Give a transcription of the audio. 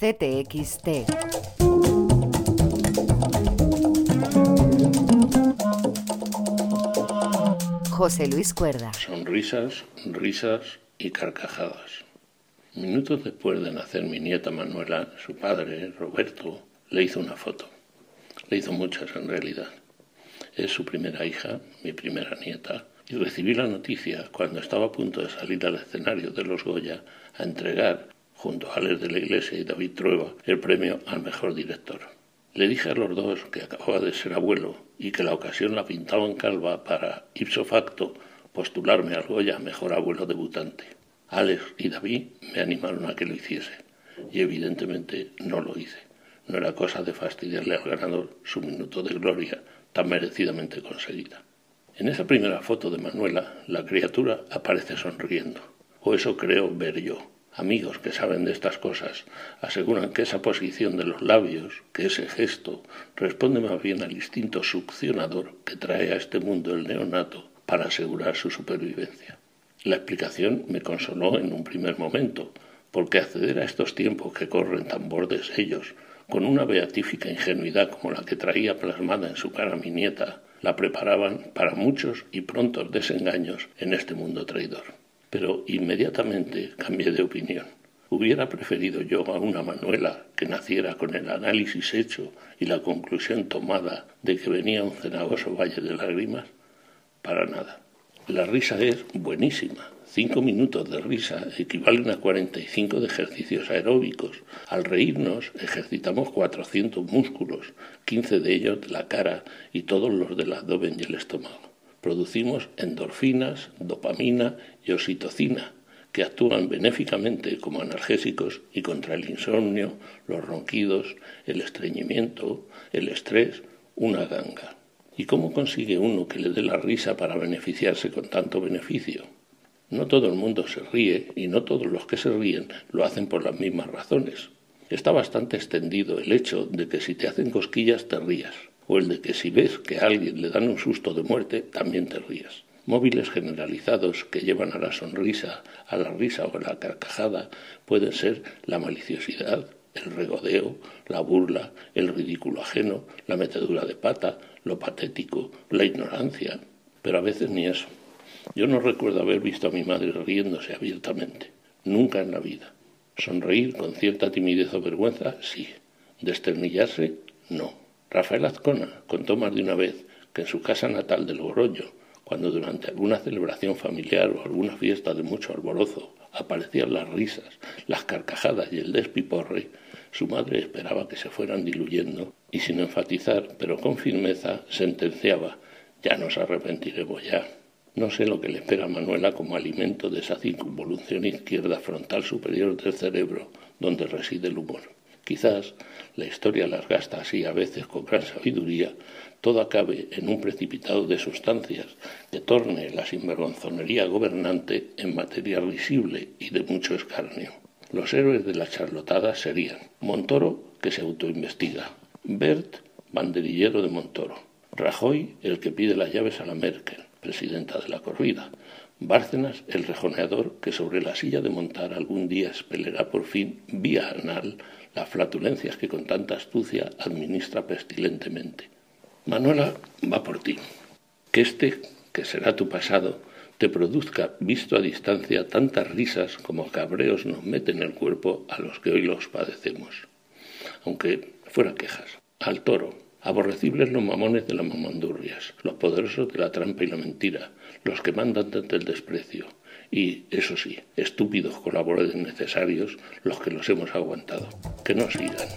CTXT. José Luis Cuerda. Sonrisas, risas y carcajadas. Minutos después de nacer mi nieta Manuela, su padre, Roberto, le hizo una foto. Le hizo muchas en realidad. Es su primera hija, mi primera nieta, y recibí la noticia cuando estaba a punto de salir al escenario de los Goya a entregar, junto a Alex de la Iglesia y David Trueba, el premio al mejor director. Le dije a los dos que acababa de ser abuelo y que la ocasión la pintaba en calva para, ipso facto, postularme al Goya mejor abuelo debutante. Alex y David me animaron a que lo hiciese, y evidentemente no lo hice. No era cosa de fastidiarle al ganador su minuto de gloria tan merecidamente conseguida. En esa primera foto de Manuela, la criatura aparece sonriendo. O eso creo ver yo. Amigos que saben de estas cosas aseguran que esa posición de los labios, que ese gesto, responde más bien al instinto succionador que trae a este mundo el neonato para asegurar su supervivencia. La explicación me consoló en un primer momento, porque acceder a estos tiempos que corren tan bordes ellos, con una beatífica ingenuidad como la que traía plasmada en su cara mi nieta, la preparaban para muchos y prontos desengaños en este mundo traidor. Pero inmediatamente cambié de opinión. Hubiera preferido yo a una Manuela que naciera con el análisis hecho y la conclusión tomada de que venía un cenagoso valle de lágrimas. Para nada. La risa es buenísima, Cinco minutos de risa equivalen a 45 de ejercicios aeróbicos. Al reírnos ejercitamos 400 músculos, 15 de ellos de la cara y todos los del abdomen y el estómago. Producimos endorfinas, dopamina y oxitocina, que actúan benéficamente como analgésicos y contra el insomnio, los ronquidos, el estreñimiento, el estrés, una ganga. ¿Y cómo consigue uno que le dé la risa para beneficiarse con tanto beneficio? No todo el mundo se ríe y no todos los que se ríen lo hacen por las mismas razones. Está bastante extendido el hecho de que si te hacen cosquillas te rías, o el de que si ves que a alguien le dan un susto de muerte también te rías. Móviles generalizados que llevan a la sonrisa, a la risa o a la carcajada pueden ser la maliciosidad, el regodeo, la burla, el ridículo ajeno, la metedura de pata, lo patético, la ignorancia, pero a veces ni eso. Yo no recuerdo haber visto a mi madre riéndose abiertamente, nunca en la vida. Sonreír con cierta timidez o vergüenza, sí. Desternillarse, no. Rafael Azcona contó más de una vez que en su casa natal de Logroño, cuando durante alguna celebración familiar o alguna fiesta de mucho alborozo aparecían las risas, las carcajadas y el despiporre, su madre esperaba que se fueran diluyendo y sin enfatizar, pero con firmeza, sentenciaba, ya nos arrepentiremos ya. No sé lo que le espera a Manuela como alimento de esa circunvolución izquierda frontal superior del cerebro donde reside el humor. Quizás la historia las gasta así a veces con gran sabiduría, todo acabe en un precipitado de sustancias que torne la sinvergonzonería gobernante en materia visible y de mucho escarnio. Los héroes de la charlotada serían Montoro, que se autoinvestiga, Bert, banderillero de Montoro, Rajoy, el que pide las llaves a la Merkel, presidenta de la corrida. Bárcenas, el rejoneador que sobre la silla de montar algún día expelerá por fin vía anal las flatulencias que con tanta astucia administra pestilentemente. Manuela va por ti. Que este, que será tu pasado, te produzca, visto a distancia, tantas risas como cabreos nos meten en el cuerpo a los que hoy los padecemos. Aunque fuera quejas. Al toro, Aborrecibles los mamones de las mamandurrias, los poderosos de la trampa y la mentira, los que mandan desde el desprecio, y, eso sí, estúpidos colaboradores necesarios los que los hemos aguantado. Que no sigan.